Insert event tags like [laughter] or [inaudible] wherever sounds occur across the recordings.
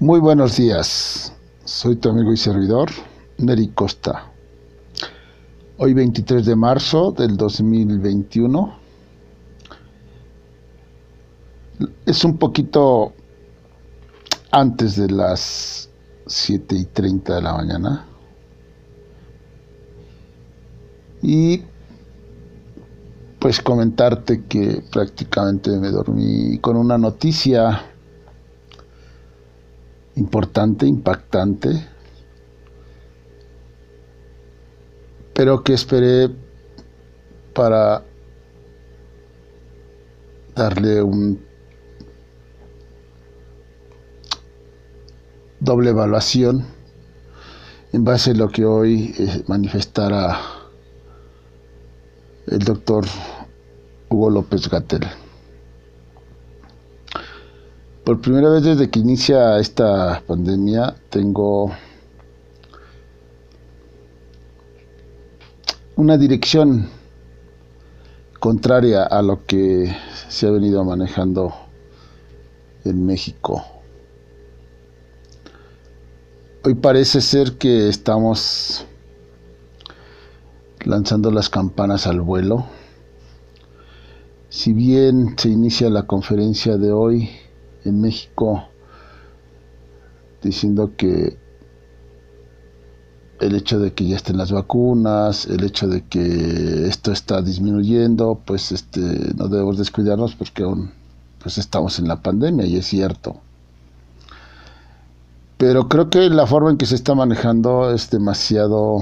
Muy buenos días, soy tu amigo y servidor, Neri Costa. Hoy 23 de marzo del 2021. Es un poquito antes de las 7 y 30 de la mañana. Y pues comentarte que prácticamente me dormí con una noticia importante, impactante, pero que esperé para darle un doble evaluación en base a lo que hoy eh, manifestara el doctor Hugo López Gatel. Por primera vez desde que inicia esta pandemia tengo una dirección contraria a lo que se ha venido manejando en México. Hoy parece ser que estamos lanzando las campanas al vuelo. Si bien se inicia la conferencia de hoy en México diciendo que el hecho de que ya estén las vacunas, el hecho de que esto está disminuyendo, pues este no debemos descuidarnos porque aún pues estamos en la pandemia y es cierto. Pero creo que la forma en que se está manejando es demasiado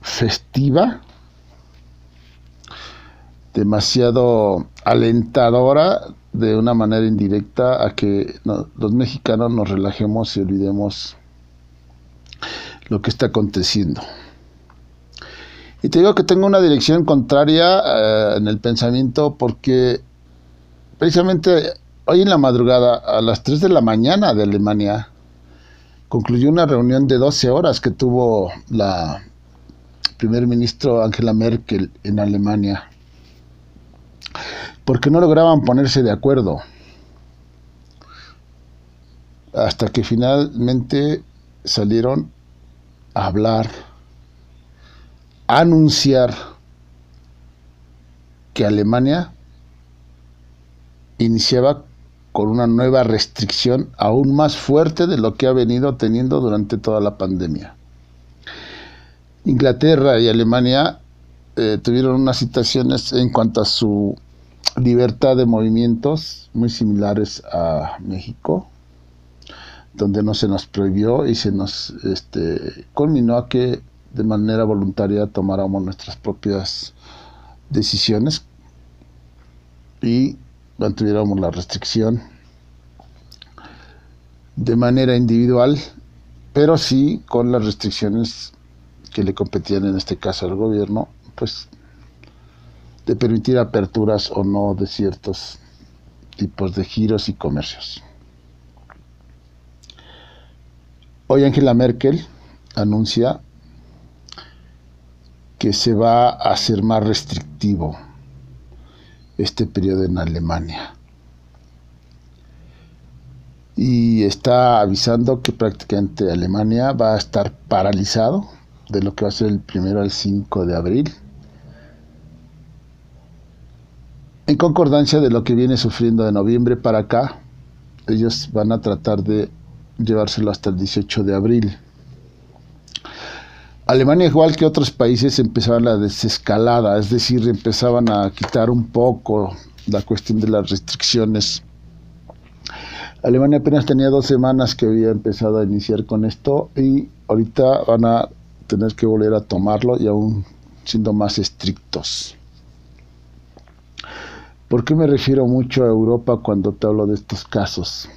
festiva demasiado alentadora de una manera indirecta a que los mexicanos nos relajemos y olvidemos lo que está aconteciendo. Y te digo que tengo una dirección contraria eh, en el pensamiento porque precisamente hoy en la madrugada, a las 3 de la mañana de Alemania, concluyó una reunión de 12 horas que tuvo la primer ministro Angela Merkel en Alemania porque no lograban ponerse de acuerdo. Hasta que finalmente salieron a hablar, a anunciar que Alemania iniciaba con una nueva restricción aún más fuerte de lo que ha venido teniendo durante toda la pandemia. Inglaterra y Alemania eh, tuvieron unas situaciones en cuanto a su libertad de movimientos muy similares a México, donde no se nos prohibió y se nos este, culminó a que de manera voluntaria tomáramos nuestras propias decisiones y mantuviéramos la restricción de manera individual, pero sí con las restricciones que le competían en este caso al gobierno, pues de permitir aperturas o no de ciertos tipos de giros y comercios. Hoy Angela Merkel anuncia que se va a hacer más restrictivo este periodo en Alemania. Y está avisando que prácticamente Alemania va a estar paralizado de lo que va a ser el primero al 5 de abril En concordancia de lo que viene sufriendo de noviembre para acá, ellos van a tratar de llevárselo hasta el 18 de abril. Alemania, igual que otros países, empezaban la desescalada, es decir, empezaban a quitar un poco la cuestión de las restricciones. Alemania apenas tenía dos semanas que había empezado a iniciar con esto y ahorita van a tener que volver a tomarlo y aún siendo más estrictos. ¿Por qué me refiero mucho a Europa cuando te hablo de estos casos?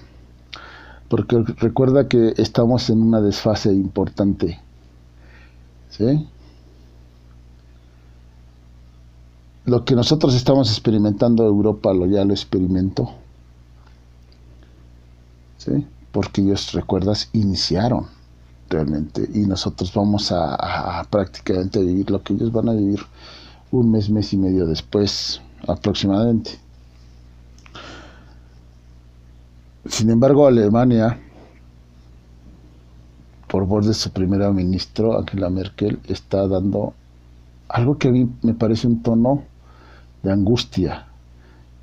Porque recuerda que estamos en una desfase importante. ¿Sí? Lo que nosotros estamos experimentando Europa lo ya lo experimentó. ¿Sí? Porque ellos, recuerdas, iniciaron realmente y nosotros vamos a, a prácticamente vivir lo que ellos van a vivir un mes, mes y medio después aproximadamente. Sin embargo, Alemania, por voz de su primer ministro, Angela Merkel, está dando algo que a mí me parece un tono de angustia,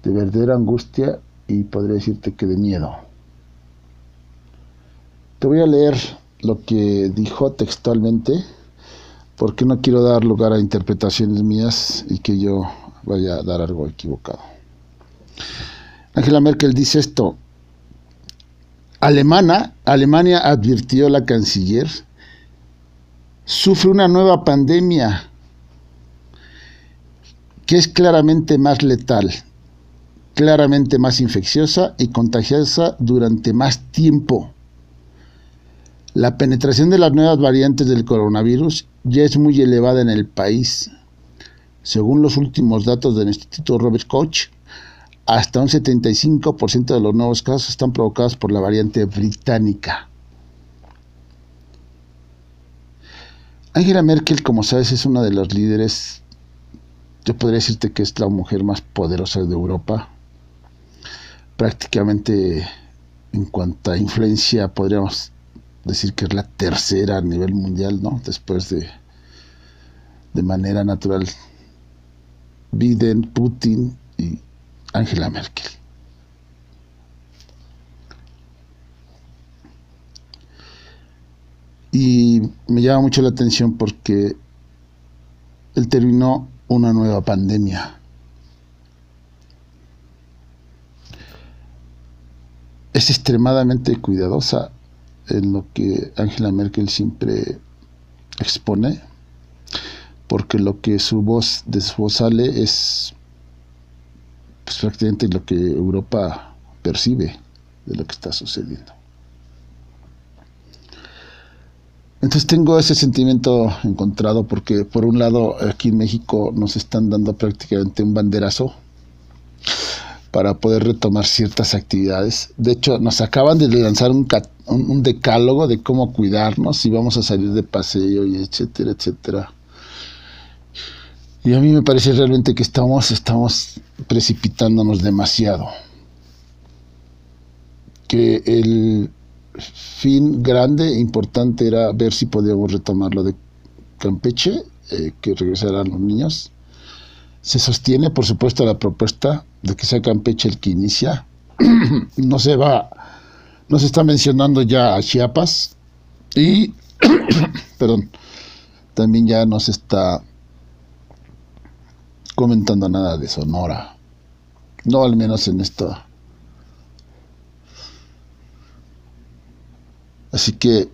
de verdadera angustia y podría decirte que de miedo. Te voy a leer lo que dijo textualmente, porque no quiero dar lugar a interpretaciones mías y que yo vaya a dar algo equivocado. Angela Merkel dice esto. Alemana, Alemania advirtió la canciller, sufre una nueva pandemia que es claramente más letal, claramente más infecciosa y contagiosa durante más tiempo. La penetración de las nuevas variantes del coronavirus ya es muy elevada en el país. Según los últimos datos del Instituto Robert Koch, hasta un 75% de los nuevos casos están provocados por la variante británica. Angela Merkel, como sabes, es una de los líderes, yo podría decirte que es la mujer más poderosa de Europa. Prácticamente en cuanto a influencia podríamos decir que es la tercera a nivel mundial, ¿no? Después de, de manera natural, Biden, Putin y Angela Merkel. Y me llama mucho la atención porque él terminó una nueva pandemia. Es extremadamente cuidadosa en lo que Angela Merkel siempre expone, porque lo que su voz de su voz sale es pues, prácticamente lo que Europa percibe de lo que está sucediendo. Entonces tengo ese sentimiento encontrado porque por un lado aquí en México nos están dando prácticamente un banderazo para poder retomar ciertas actividades. De hecho, nos acaban de lanzar un, un, decálogo de cómo cuidarnos, si vamos a salir de paseo y etcétera, etcétera. Y a mí me parece realmente que estamos, estamos precipitándonos demasiado. Que el fin grande e importante era ver si podíamos retomar lo de Campeche, eh, que regresaran los niños. Se sostiene, por supuesto, la propuesta de que sea Campeche el que inicia. [clears throat] no se va, no se está mencionando ya a Chiapas y, [coughs] perdón, también ya no se está comentando nada de Sonora. No al menos en esto. Así que,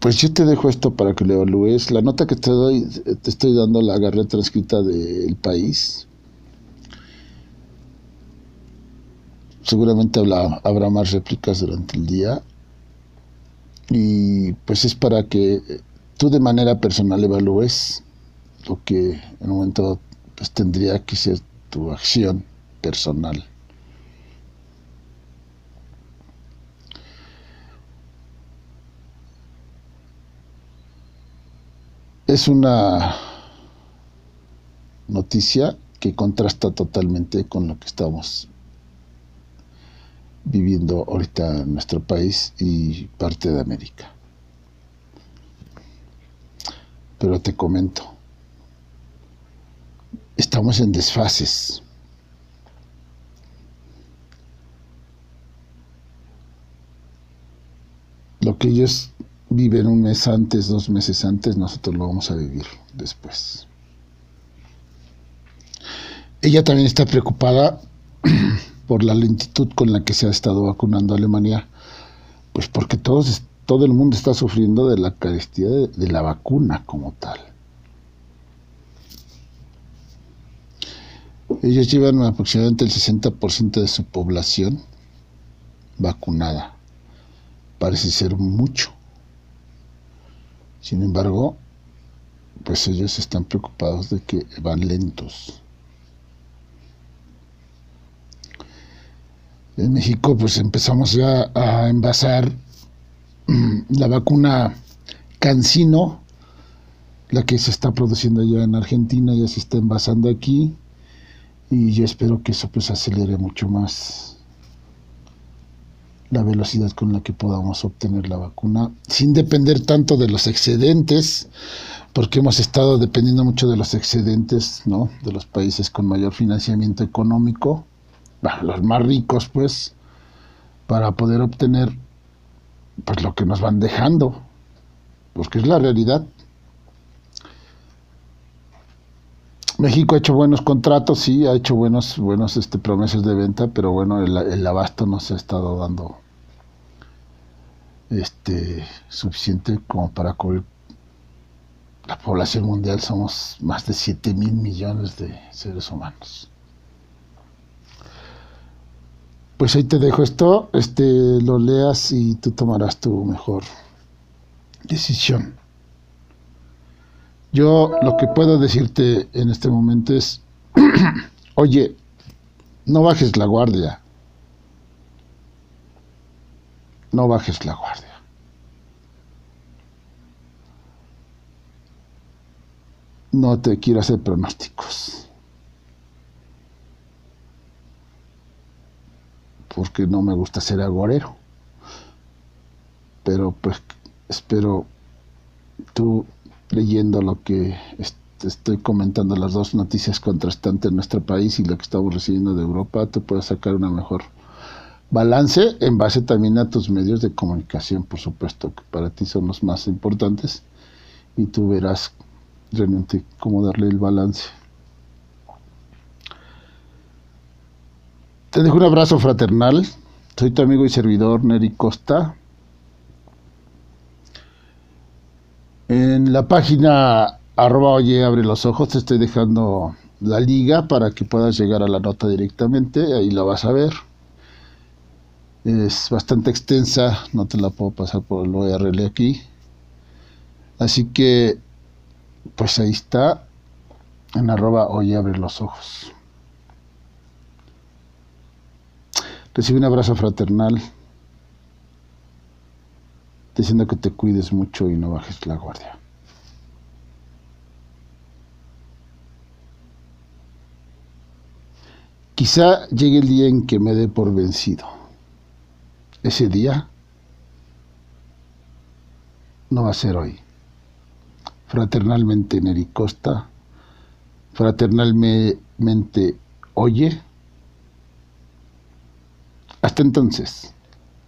pues yo te dejo esto para que lo evalúes. La nota que te doy, te estoy dando, la agarré transcrita del país. Seguramente habrá, más réplicas durante el día. Y pues es para que tú de manera personal evalúes lo que en un momento pues, tendría que ser tu acción personal. Es una noticia que contrasta totalmente con lo que estamos viviendo ahorita en nuestro país y parte de América. Pero te comento, estamos en desfases. Lo que ellos viven un mes antes, dos meses antes, nosotros lo vamos a vivir después. Ella también está preocupada por la lentitud con la que se ha estado vacunando Alemania, pues porque todos, todo el mundo está sufriendo de la carestía de, la vacuna como tal. Ellos llevan aproximadamente el 60% de su población vacunada. Parece ser mucho. Sin embargo, pues ellos están preocupados de que van lentos. En México pues empezamos ya a envasar mm, la vacuna Cancino, la que se está produciendo ya en Argentina, ya se está envasando aquí y yo espero que eso pues acelere mucho más la velocidad con la que podamos obtener la vacuna, sin depender tanto de los excedentes, porque hemos estado dependiendo mucho de los excedentes, ¿no? De los países con mayor financiamiento económico, los más ricos, pues, para poder obtener, pues, lo que nos van dejando, porque es la realidad. México ha hecho buenos contratos, sí, ha hecho buenos, buenos este, promesas de venta, pero bueno, el, el abasto no se ha estado dando este, suficiente como para cubrir la población mundial. Somos más de 7 mil millones de seres humanos. Pues ahí te dejo esto, este, lo leas y tú tomarás tu mejor decisión. Yo lo que puedo decirte en este momento es, [clears throat] oye, no bajes la guardia. No bajes la guardia. No te quiero hacer pronósticos. Porque no me gusta ser agorero. Pero pues espero tú leyendo lo que estoy comentando, las dos noticias contrastantes en nuestro país y lo que estamos recibiendo de Europa, te puedes sacar una mejor balance en base también a tus medios de comunicación, por supuesto, que para ti son los más importantes y tú verás realmente cómo darle el balance. Te dejo un abrazo fraternal. Soy tu amigo y servidor Neri Costa. En la página arroba oye abre los ojos te estoy dejando la liga para que puedas llegar a la nota directamente, ahí la vas a ver. Es bastante extensa, no te la puedo pasar por el URL aquí. Así que, pues ahí está, en arroba oye abre los ojos. Recibe un abrazo fraternal diciendo que te cuides mucho y no bajes la guardia. Quizá llegue el día en que me dé por vencido. Ese día no va a ser hoy. Fraternalmente Neri Costa, fraternalmente oye. Hasta entonces.